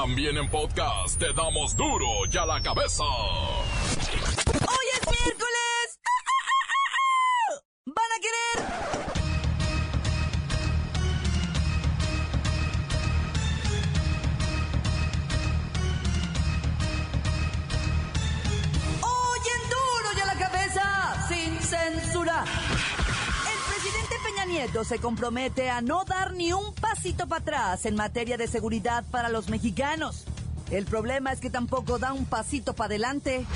También en podcast te damos duro y a la cabeza. ¡Hoy es miércoles! ¿Van a querer? ¡Hoy en duro y a la cabeza! ¡Sin censura! El presidente Peña Nieto se compromete a no dar ni un pasito para atrás en materia de seguridad para los mexicanos. El problema es que tampoco da un pasito para adelante.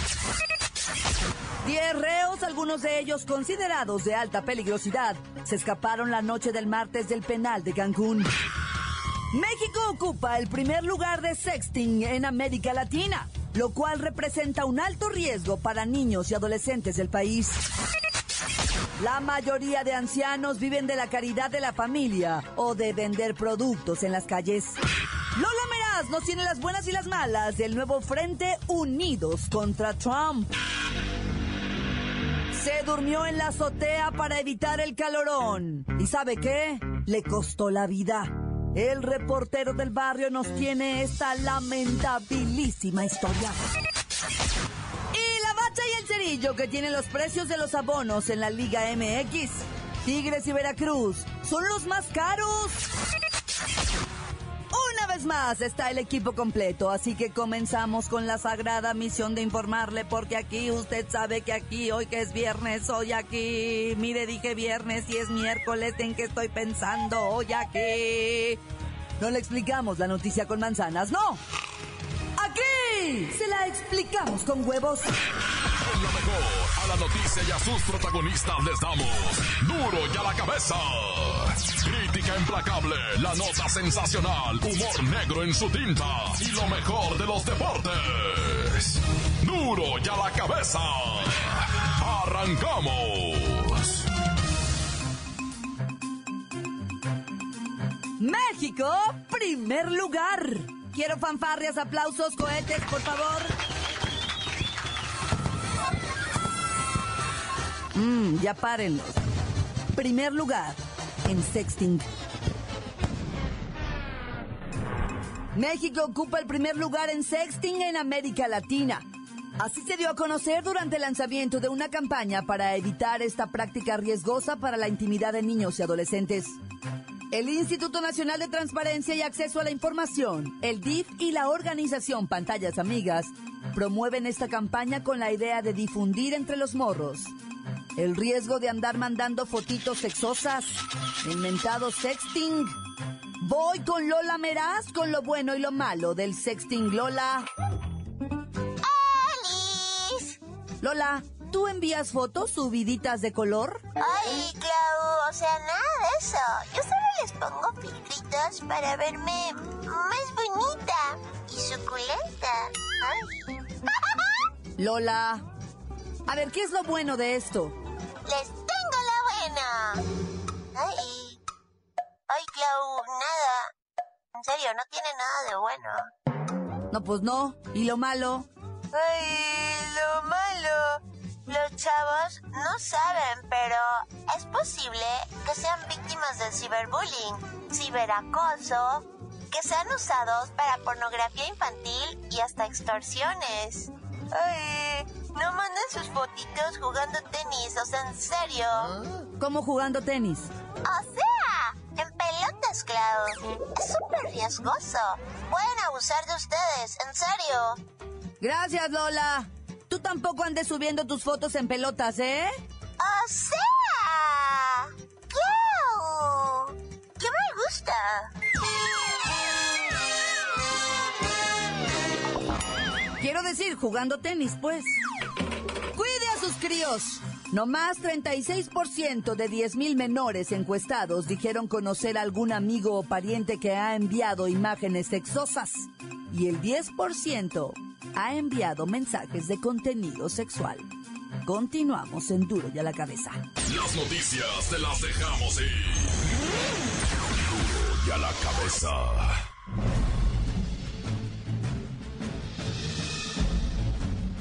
Diez reos, algunos de ellos considerados de alta peligrosidad, se escaparon la noche del martes del penal de Cancún. México ocupa el primer lugar de sexting en América Latina, lo cual representa un alto riesgo para niños y adolescentes del país. La mayoría de ancianos viven de la caridad de la familia o de vender productos en las calles. Lola Meraz nos tiene las buenas y las malas del nuevo Frente Unidos contra Trump. Se durmió en la azotea para evitar el calorón. ¿Y sabe qué? Le costó la vida. El reportero del barrio nos tiene esta lamentabilísima historia. Que tienen los precios de los abonos en la Liga MX. Tigres y Veracruz son los más caros. Una vez más está el equipo completo, así que comenzamos con la sagrada misión de informarle, porque aquí usted sabe que aquí, hoy que es viernes, hoy aquí, mire, dije viernes y es miércoles, ¿en qué estoy pensando? Hoy aquí. No le explicamos la noticia con manzanas, no. Aquí se la explicamos con huevos. Lo mejor, a la noticia y a sus protagonistas les damos duro y a la cabeza. Crítica implacable, la nota sensacional, humor negro en su tinta y lo mejor de los deportes. Duro y a la cabeza. Arrancamos. México, primer lugar. Quiero fanfarrias, aplausos, cohetes, por favor. Mmm, ya párenlos. Primer lugar en sexting. México ocupa el primer lugar en sexting en América Latina. Así se dio a conocer durante el lanzamiento de una campaña para evitar esta práctica riesgosa para la intimidad de niños y adolescentes. El Instituto Nacional de Transparencia y Acceso a la Información, el DIF y la organización Pantallas Amigas promueven esta campaña con la idea de difundir entre los morros el riesgo de andar mandando fotitos sexosas, el mentado sexting. Voy con Lola Meraz con lo bueno y lo malo del sexting Lola. ¡Alice! Lola, ¿tú envías fotos subiditas de color? Ay, Clau, o sea, nada de eso. Yo solo les pongo filtritos para verme más bonita y suculenta. Ay. Lola. A ver, ¿qué es lo bueno de esto? Les tengo la buena. Ay. Ay, Clau, nada. En serio, no tiene nada de bueno. No, pues no. ¿Y lo malo? Ay, lo malo. Los chavos no saben, pero es posible que sean víctimas del ciberbullying, ciberacoso, que sean usados para pornografía infantil y hasta extorsiones. Ay, no manden sus fotitos jugando tenis, o sea, en serio. ¿Cómo jugando tenis? O sea, en pelotas, Clau. Es súper riesgoso. Pueden abusar de ustedes, en serio. Gracias, Lola. Tú tampoco andes subiendo tus fotos en pelotas, ¿eh? O sea, Clau. ¿Qué me gusta? Quiero decir, jugando tenis, pues. Cuide a sus críos. No más 36% de 10.000 menores encuestados dijeron conocer a algún amigo o pariente que ha enviado imágenes sexosas. Y el 10% ha enviado mensajes de contenido sexual. Continuamos en Duro y a la cabeza. Las noticias te las dejamos ir. Duro y a la cabeza.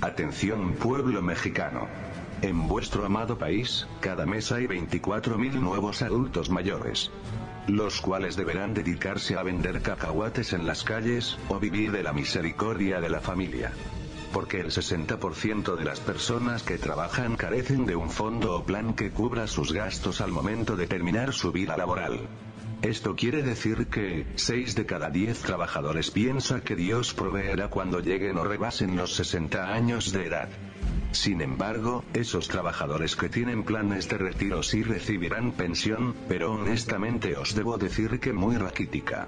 Atención pueblo mexicano. En vuestro amado país, cada mes hay 24.000 nuevos adultos mayores. los cuales deberán dedicarse a vender cacahuates en las calles, o vivir de la misericordia de la familia. Porque el 60% de las personas que trabajan carecen de un fondo o plan que cubra sus gastos al momento de terminar su vida laboral. Esto quiere decir que, 6 de cada 10 trabajadores piensa que Dios proveerá cuando lleguen o rebasen los 60 años de edad. Sin embargo, esos trabajadores que tienen planes de retiro sí recibirán pensión, pero honestamente os debo decir que muy raquítica.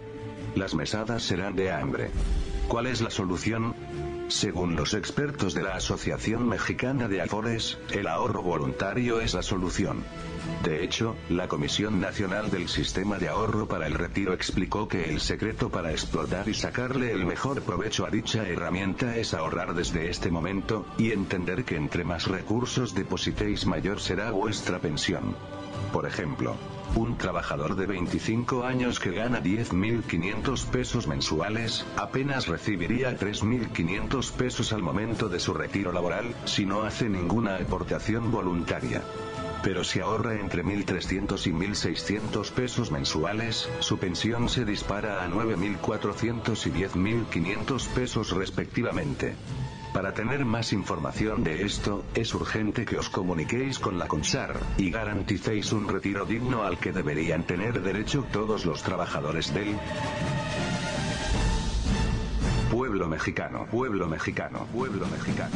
Las mesadas serán de hambre. ¿Cuál es la solución? Según los expertos de la Asociación Mexicana de Afores, el ahorro voluntario es la solución. De hecho, la Comisión Nacional del Sistema de Ahorro para el Retiro explicó que el secreto para explotar y sacarle el mejor provecho a dicha herramienta es ahorrar desde este momento, y entender que entre más recursos depositéis mayor será vuestra pensión. Por ejemplo, un trabajador de 25 años que gana 10.500 pesos mensuales, apenas recibiría 3.500 pesos al momento de su retiro laboral, si no hace ninguna aportación voluntaria. Pero si ahorra entre 1.300 y 1.600 pesos mensuales, su pensión se dispara a 9.400 y 10.500 pesos respectivamente. Para tener más información de esto, es urgente que os comuniquéis con la CONSAR, y garanticéis un retiro digno al que deberían tener derecho todos los trabajadores del pueblo mexicano, pueblo mexicano, pueblo mexicano.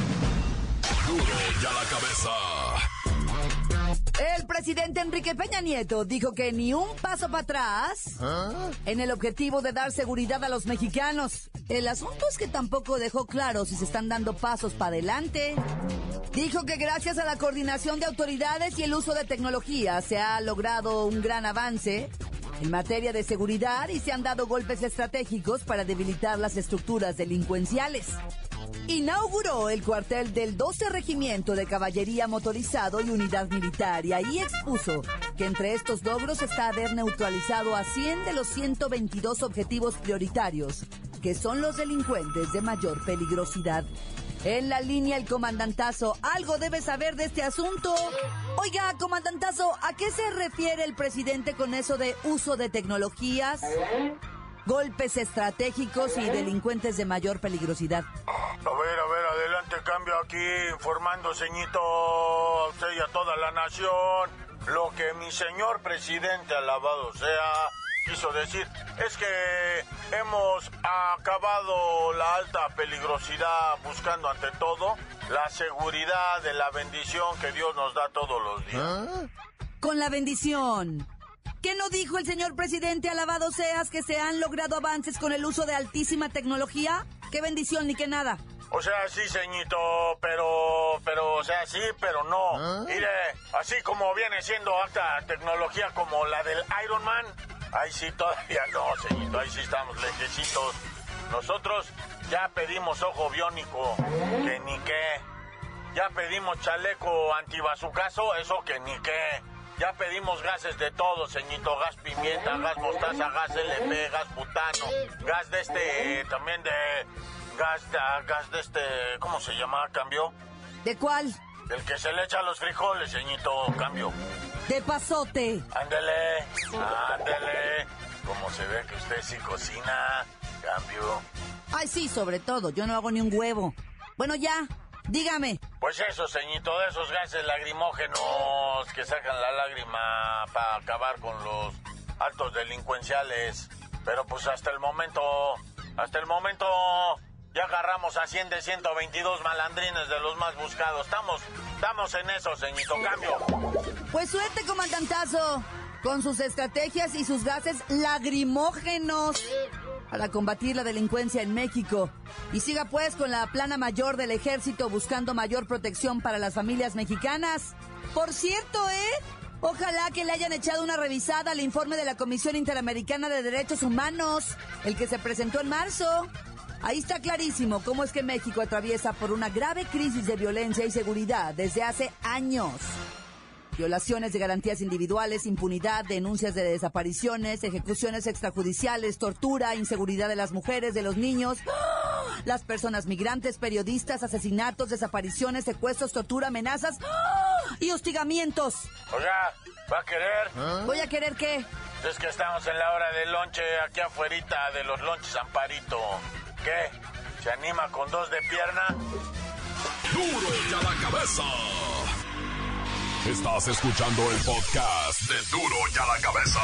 El presidente Enrique Peña Nieto dijo que ni un paso para atrás en el objetivo de dar seguridad a los mexicanos. El asunto es que tampoco dejó claro si se están dando pasos para adelante. Dijo que gracias a la coordinación de autoridades y el uso de tecnología se ha logrado un gran avance en materia de seguridad y se han dado golpes estratégicos para debilitar las estructuras delincuenciales inauguró el cuartel del 12 Regimiento de Caballería Motorizado y Unidad Militar y expuso que entre estos logros está haber neutralizado a 100 de los 122 objetivos prioritarios, que son los delincuentes de mayor peligrosidad. En la línea el comandantazo, algo debe saber de este asunto. Oiga, comandantazo, ¿a qué se refiere el presidente con eso de uso de tecnologías? Golpes estratégicos y delincuentes de mayor peligrosidad. A ver, a ver, adelante, cambio aquí, informando, señito, a usted y a toda la nación. Lo que mi señor presidente, alabado sea, quiso decir es que hemos acabado la alta peligrosidad buscando ante todo la seguridad de la bendición que Dios nos da todos los días. ¿Ah? Con la bendición. ¿Qué no dijo el señor presidente, alabado seas, que se han logrado avances con el uso de altísima tecnología? ¡Qué bendición ni qué nada! O sea, sí, señito, pero, pero, o sea, sí, pero no. ¿Ah? Mire, así como viene siendo alta tecnología como la del Iron Man, ahí sí todavía no, señito, ahí sí estamos lejecitos. Nosotros ya pedimos ojo biónico, que ni qué. Ya pedimos chaleco antibazucazo, eso que ni qué. Ya pedimos gases de todo, señito. Gas pimienta, gas mostaza, gas LP, gas butano, gas de este, también de... Gas, gas de este, ¿cómo se llama? ¿Cambio? ¿De cuál? El que se le echa a los frijoles, señito. Cambio. De pasote. Ándele, ándele. Como se ve que usted sí cocina. Cambio. Ay, sí, sobre todo. Yo no hago ni un huevo. Bueno, ya. Dígame. Pues eso, señito, de esos gases lagrimógenos que sacan la lágrima para acabar con los altos delincuenciales. Pero pues hasta el momento, hasta el momento ya agarramos a 100 de 122 malandrines de los más buscados. Estamos, estamos en eso, señito, cambio. Pues suerte, comandantazo, con sus estrategias y sus gases lagrimógenos para combatir la delincuencia en México. Y siga pues con la plana mayor del ejército buscando mayor protección para las familias mexicanas. Por cierto, ¿eh? Ojalá que le hayan echado una revisada al informe de la Comisión Interamericana de Derechos Humanos, el que se presentó en marzo. Ahí está clarísimo cómo es que México atraviesa por una grave crisis de violencia y seguridad desde hace años violaciones de garantías individuales, impunidad, denuncias de desapariciones, ejecuciones extrajudiciales, tortura, inseguridad de las mujeres, de los niños, las personas migrantes, periodistas, asesinatos, desapariciones, secuestros, tortura, amenazas y hostigamientos. Oiga, ¿va a querer? ¿Voy a querer qué? Es que estamos en la hora del lonche aquí afuera de los lonches Amparito. ¿Qué? ¿Se anima con dos de pierna? Duro y a la cabeza. Estás escuchando el podcast de Duro y a la cabeza.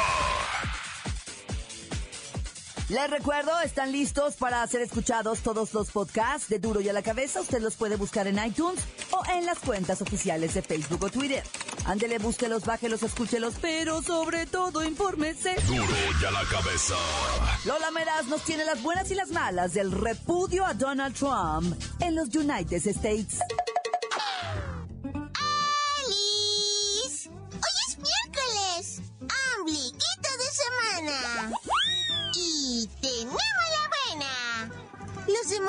Les recuerdo, están listos para ser escuchados todos los podcasts de Duro y a la cabeza. Usted los puede buscar en iTunes o en las cuentas oficiales de Facebook o Twitter. Ándele, búsquelos, bájelos, escúchelos, pero sobre todo infórmese. Duro y a la cabeza. Lola Meraz nos tiene las buenas y las malas del repudio a Donald Trump en los United States.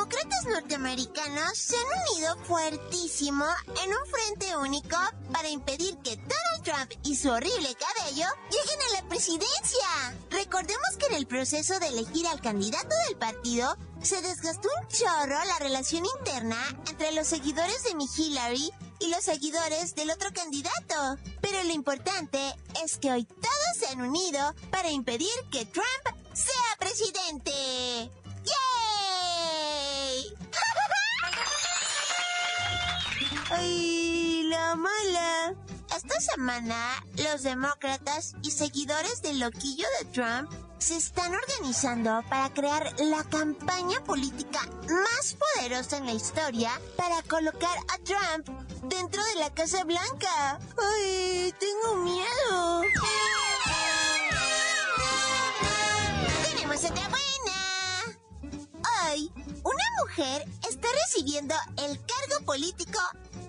Demócratas norteamericanos se han unido fuertísimo en un frente único para impedir que Donald Trump y su horrible cabello lleguen a la presidencia. Recordemos que en el proceso de elegir al candidato del partido se desgastó un chorro la relación interna entre los seguidores de mi Hillary y los seguidores del otro candidato. Pero lo importante es que hoy todos se han unido para impedir que Trump sea presidente. ¡Yay! ¡Ay, la mala! Esta semana, los demócratas y seguidores del loquillo de Trump se están organizando para crear la campaña política más poderosa en la historia para colocar a Trump dentro de la Casa Blanca. ¡Ay, tengo miedo! ¡Tenemos otra buena! Hoy, una mujer está recibiendo el cargo político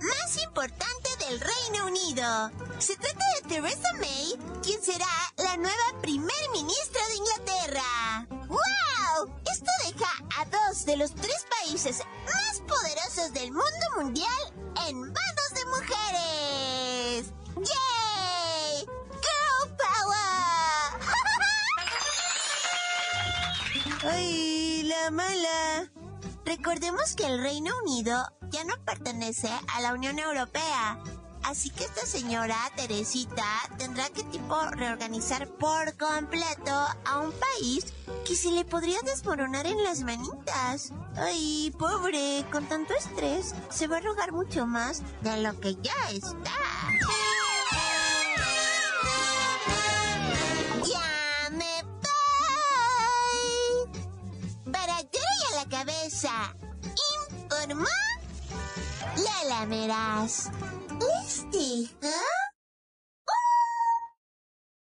más importante del Reino Unido. Se trata de Theresa May, quien será la nueva primer ministra de Inglaterra. ¡Wow! Esto deja a dos de los tres países más poderosos del mundo mundial en manos de mujeres. ¡Yay! ¡Girl Power! ¡Ay, la mala! Recordemos que el Reino Unido ya no pertenece a la Unión Europea. Así que esta señora Teresita tendrá que tipo reorganizar por completo a un país que se le podría desmoronar en las manitas. Ay, pobre, con tanto estrés se va a rogar mucho más de lo que ya está. Ya me voy. Para a la cabeza, informó Lola Meraz. Les deja un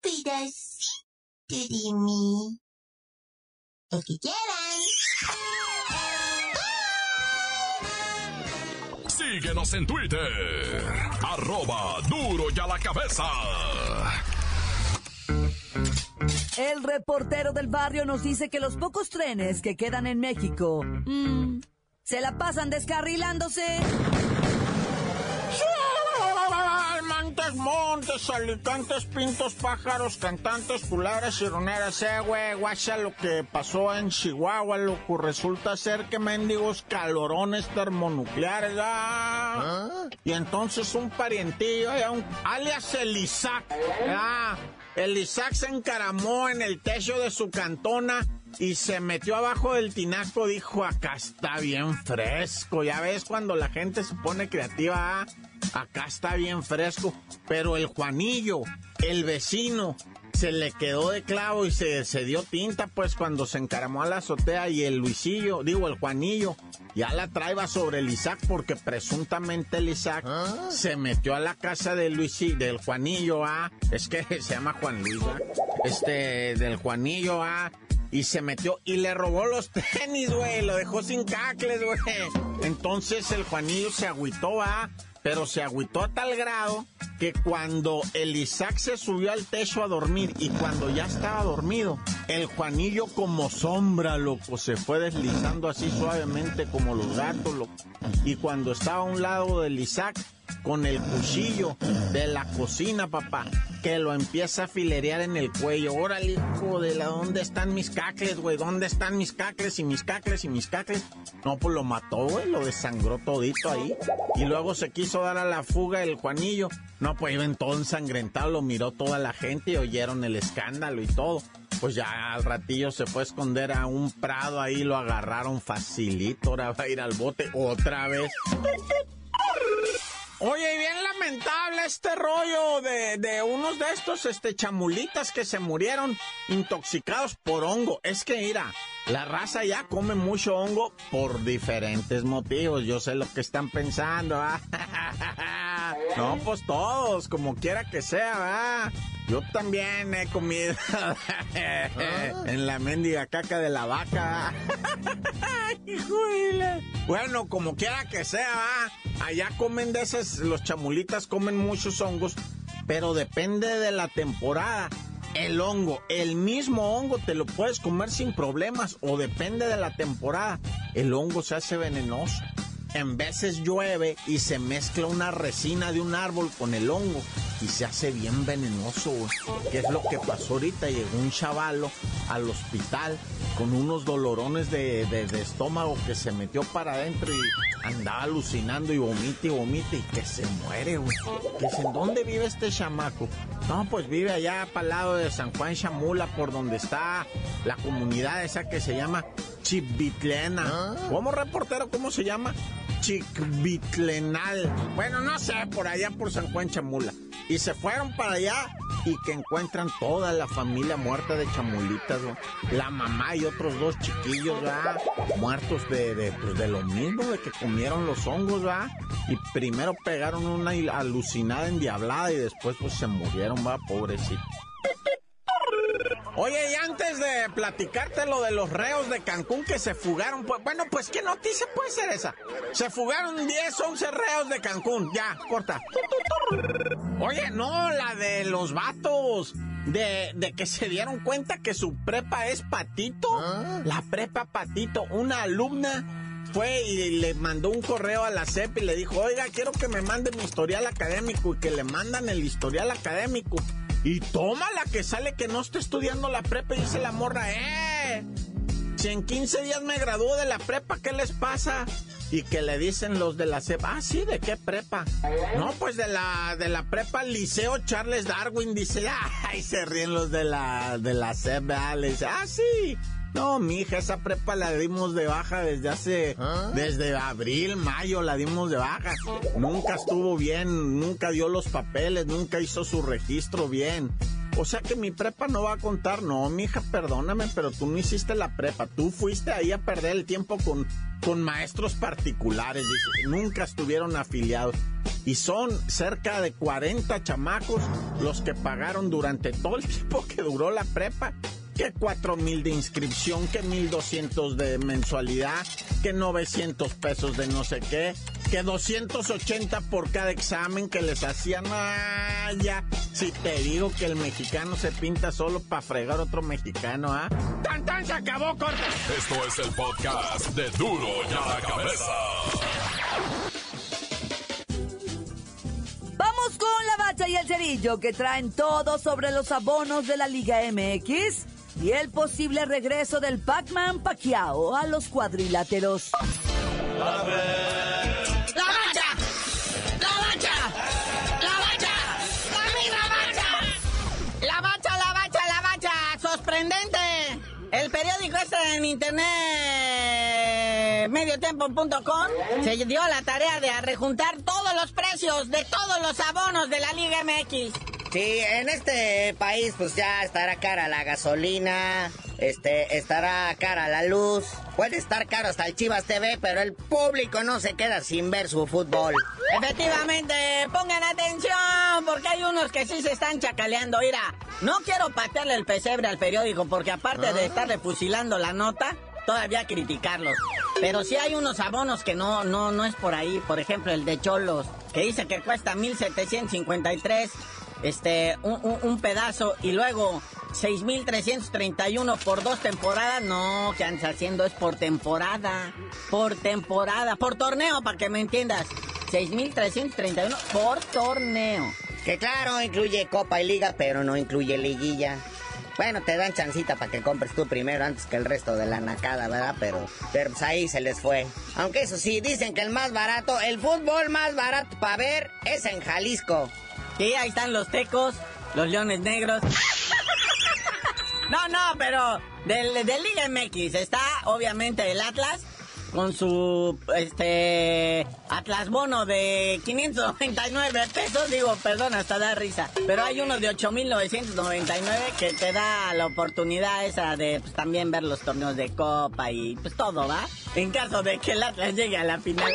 pedacito de mí. El que quieran. Síguenos en Twitter. Arroba duro y a la cabeza. El reportero del barrio nos dice que los pocos trenes que quedan en México mm, se la pasan descarrilándose. Montes, alicantes, pintos, pájaros, cantantes, culebras y roneras, eh, güey, guacha lo que pasó en Chihuahua, loco, resulta ser que mendigos calorones termonucleares, ah. Y entonces un parientillo, eh, un, alias el Isaac, ah, el Isaac se encaramó en el techo de su cantona y se metió abajo del tinaco, dijo, acá está bien fresco. Ya ves cuando la gente se pone creativa, ah, acá está bien fresco. Pero el Juanillo, el vecino, se le quedó de clavo y se, se dio tinta, pues cuando se encaramó a la azotea y el Luisillo, digo, el Juanillo, ya la traeba sobre el Isaac porque presuntamente el Isaac se metió a la casa del Luisillo, del Juanillo, ah, es que se llama Juan Luis, ¿ah? este, del Juanillo, ah, y se metió y le robó los tenis, güey. Lo dejó sin cacles, güey. Entonces el Juanillo se agüitó, va. Pero se agüitó a tal grado que cuando el Isaac se subió al techo a dormir y cuando ya estaba dormido, el Juanillo como sombra, loco, se fue deslizando así suavemente como los gatos, loco. Y cuando estaba a un lado del Isaac, con el cuchillo de la cocina, papá, que lo empieza a filerear en el cuello. Órale, hijo de la, ¿dónde están mis cacles, güey? ¿Dónde están mis cacles y mis cacles y mis cacles? No, pues lo mató, güey, lo desangró todito ahí. Y luego se quiso dar a la fuga el Juanillo. No, pues iba todo ensangrentado, lo miró toda la gente y oyeron el escándalo y todo. Pues ya al ratillo se fue a esconder a un prado ahí, lo agarraron facilito, ahora va a ir al bote otra vez. Lamentable este rollo de, de, unos de estos este, chamulitas que se murieron intoxicados por hongo. Es que, mira, la raza ya come mucho hongo por diferentes motivos. Yo sé lo que están pensando. ¿ah? no, pues todos, como quiera que sea, ¿verdad? Yo también he comido en la mendiga caca de la vaca. bueno, como quiera que sea, allá comen de esas, los chamulitas comen muchos hongos, pero depende de la temporada. El hongo, el mismo hongo te lo puedes comer sin problemas o depende de la temporada. El hongo se hace venenoso. En veces llueve y se mezcla una resina de un árbol con el hongo y se hace bien venenoso, güey. ¿Qué es lo que pasó ahorita? Llegó un chavalo al hospital con unos dolorones de, estómago que se metió para adentro y andaba alucinando y vomite y vomite y que se muere, güey. Que ¿en dónde vive este chamaco? No, pues vive allá para el lado de San Juan Chamula, por donde está la comunidad esa que se llama Chibitlena. ¿Ah? ¿Cómo reportero? ¿Cómo se llama? Chicbitlenal. Bueno, no sé, por allá por San Juan Chamula. Y se fueron para allá y que encuentran toda la familia muerta de chamulitas, La mamá y otros dos chiquillos, ¿verdad? Muertos de, de, pues de lo mismo, de que comieron los hongos, ¿verdad? Y primero pegaron una alucinada endiablada y después pues se murieron, ¿va? Pobrecito. Oye, y antes de platicarte lo de los reos de Cancún que se fugaron, pues, bueno, pues qué noticia puede ser esa. Se fugaron 10, 11 reos de Cancún. Ya, corta. Oye, no, la de los vatos. De, de, que se dieron cuenta que su prepa es Patito. ¿Ah? La prepa Patito, una alumna fue y le mandó un correo a la CEP y le dijo, oiga, quiero que me mande mi historial académico y que le mandan el historial académico. Y toma la que sale que no está estudiando la prepa y dice la morra, ¡eh! Si en 15 días me graduó de la prepa, ¿qué les pasa? Y que le dicen los de la CEP, ah, sí, ¿de qué prepa? No, pues de la, de la prepa Liceo Charles Darwin, dice, ay, se ríen los de la, de la CEP, le dice, ah, sí. No, mija, esa prepa la dimos de baja desde hace, ¿Ah? desde abril, mayo la dimos de baja. Nunca estuvo bien, nunca dio los papeles, nunca hizo su registro bien. O sea que mi prepa no va a contar. No, mija, perdóname, pero tú no hiciste la prepa. Tú fuiste ahí a perder el tiempo con, con maestros particulares. Nunca estuvieron afiliados. Y son cerca de 40 chamacos los que pagaron durante todo el tiempo que duró la prepa que cuatro mil de inscripción, que mil doscientos de mensualidad, que 900 pesos de no sé qué, que 280 por cada examen que les hacían. Ah, ya, si te digo que el mexicano se pinta solo para fregar otro mexicano, ¿ah? ¡Tan, tan! Se acabó, corta. Esto es el podcast de Duro y la cabeza. Vamos con la bacha y el cerillo que traen todo sobre los abonos de la Liga MX y el posible regreso del Pac-Man Pacquiao a los cuadriláteros. ¡La bacha! ¡La bacha! ¡La bacha! ¡La bacha! ¡La bacha, la bacha, la bacha! ¡Sorprendente! El periódico este en internet mediotempo.com se dio la tarea de rejuntar todos los precios de todos los abonos de la Liga MX. Sí, en este país pues ya estará cara la gasolina, este, estará cara la luz, puede estar caro hasta el Chivas TV, pero el público no se queda sin ver su fútbol. Efectivamente, pongan atención, porque hay unos que sí se están chacaleando. Mira, no quiero patearle el pesebre al periódico, porque aparte de ah. estarle fusilando la nota, todavía criticarlos. Pero sí hay unos abonos que no, no, no es por ahí. Por ejemplo, el de Cholos, que dice que cuesta 1753 este, un, pedazo y luego 6.331 por dos temporadas. No, que andas haciendo es por temporada. Por temporada. Por torneo, para que me entiendas. 6.331 por torneo. Que claro, incluye Copa y Liga, pero no incluye liguilla. Bueno, te dan chancita para que compres tú primero antes que el resto de la nacada, ¿verdad? Pero, pero pues ahí se les fue. Aunque eso sí, dicen que el más barato, el fútbol más barato para ver es en Jalisco. Sí, ahí están los tecos, los leones negros. No, no, pero del, del Liga MX está obviamente el Atlas con su este Atlas Bono de 599 pesos, digo, perdón, hasta da risa, pero hay uno de 8999 que te da la oportunidad esa de pues, también ver los torneos de copa y pues todo, ¿va? En caso de que el Atlas llegue a la final.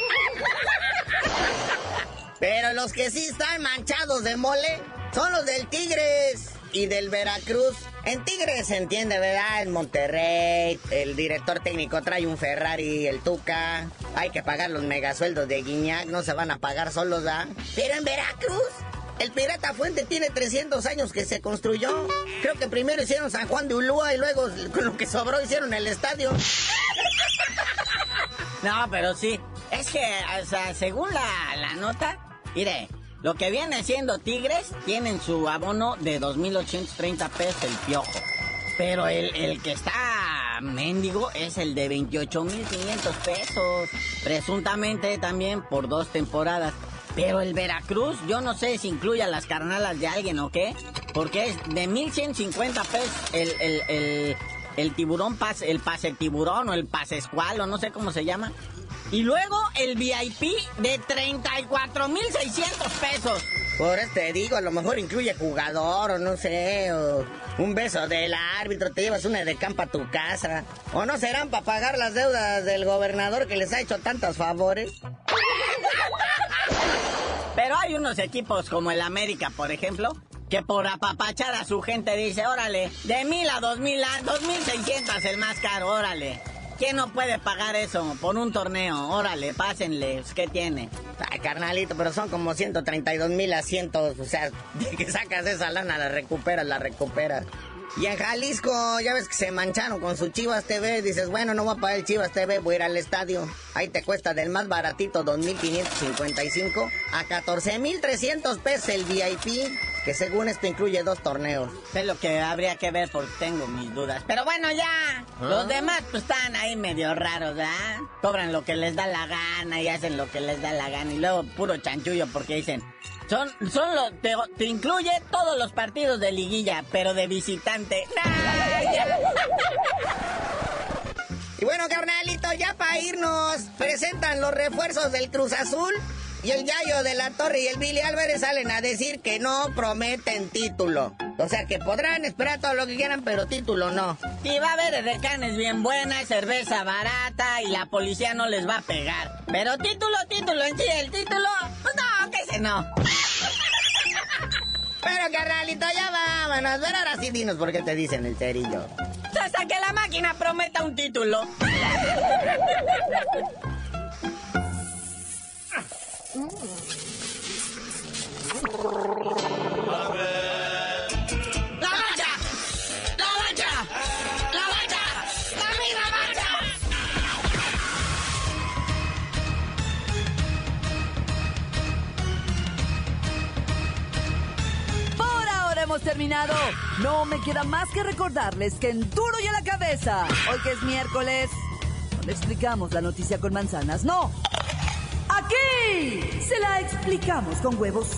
Pero los que sí están manchados de mole son los del Tigres y del Veracruz. En Tigres se entiende, ¿verdad? En Monterrey, el director técnico trae un Ferrari, el Tuca. Hay que pagar los megasueldos de Guiñac, no se van a pagar solos, ¿verdad? Pero en Veracruz, el Pirata Fuente tiene 300 años que se construyó. Creo que primero hicieron San Juan de Ulúa y luego con lo que sobró hicieron el estadio. No, pero sí, es que, o sea, según la nota, mire, lo que viene siendo Tigres, tienen su abono de 2.830 pesos el piojo. Pero el, el que está mendigo es el de 28.500 pesos. Presuntamente también por dos temporadas. Pero el Veracruz, yo no sé si incluye a las carnalas de alguien o qué. Porque es de 1.150 pesos el, el, el, el tiburón pase, el pase tiburón o el pase escual o no sé cómo se llama. Y luego el VIP de 34,600 pesos. Por eso te digo, a lo mejor incluye jugador o no sé, o un beso del árbitro, te llevas una de campa a tu casa. O no serán para pagar las deudas del gobernador que les ha hecho tantos favores. Pero hay unos equipos como el América, por ejemplo, que por apapachar a su gente dice, órale, de mil a dos mil a dos mil seiscientos el más caro, órale. ¿Quién no puede pagar eso por un torneo? Órale, pásenle, ¿qué tiene? Ay, carnalito, pero son como 132 mil asientos. O sea, que sacas esa lana, la recuperas, la recuperas. Y en Jalisco, ya ves que se mancharon con su Chivas TV. Dices, bueno, no voy a pagar el Chivas TV, voy a ir al estadio. Ahí te cuesta del más baratito, 2.555 a 14.300 pesos el VIP. Que según esto incluye dos torneos. Es lo que habría que ver porque tengo mis dudas. Pero bueno, ya. Los demás pues están ahí medio raros, ¿verdad? Cobran lo que les da la gana y hacen lo que les da la gana. Y luego puro chanchullo porque dicen, son, son los, te, te incluye todos los partidos de liguilla, pero de visitante. Y bueno, carnalito, ya para irnos, presentan los refuerzos del Cruz Azul. Y el Yayo de la Torre y el Billy Álvarez salen a decir que no prometen título. O sea que podrán esperar todo lo que quieran, pero título no. Y va a haber decanes bien buenas, cerveza barata y la policía no les va a pegar. Pero título, título en sí, el título, pues no, que se no. Pero carnalito, ya vámonos. Pero ahora sí dinos por qué te dicen el cerillo. Hasta que la máquina prometa un título. terminado. No me queda más que recordarles que en Duro y a la Cabeza, hoy que es miércoles, no le explicamos la noticia con manzanas, no. Aquí se la explicamos con huevos.